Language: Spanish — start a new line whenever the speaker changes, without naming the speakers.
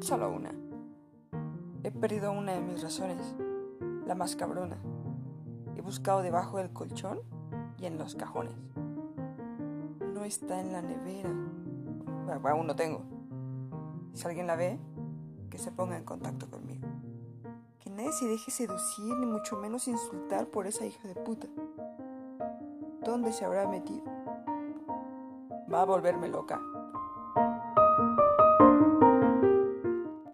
Solo una. He perdido una de mis razones, la más cabrona. He buscado debajo del colchón y en los cajones. No está en la nevera. Bueno, aún no tengo. Si alguien la ve, que se ponga en contacto conmigo. Que nadie se deje seducir, ni mucho menos insultar por esa hija de puta. ¿Dónde se habrá metido? Va a volverme loca.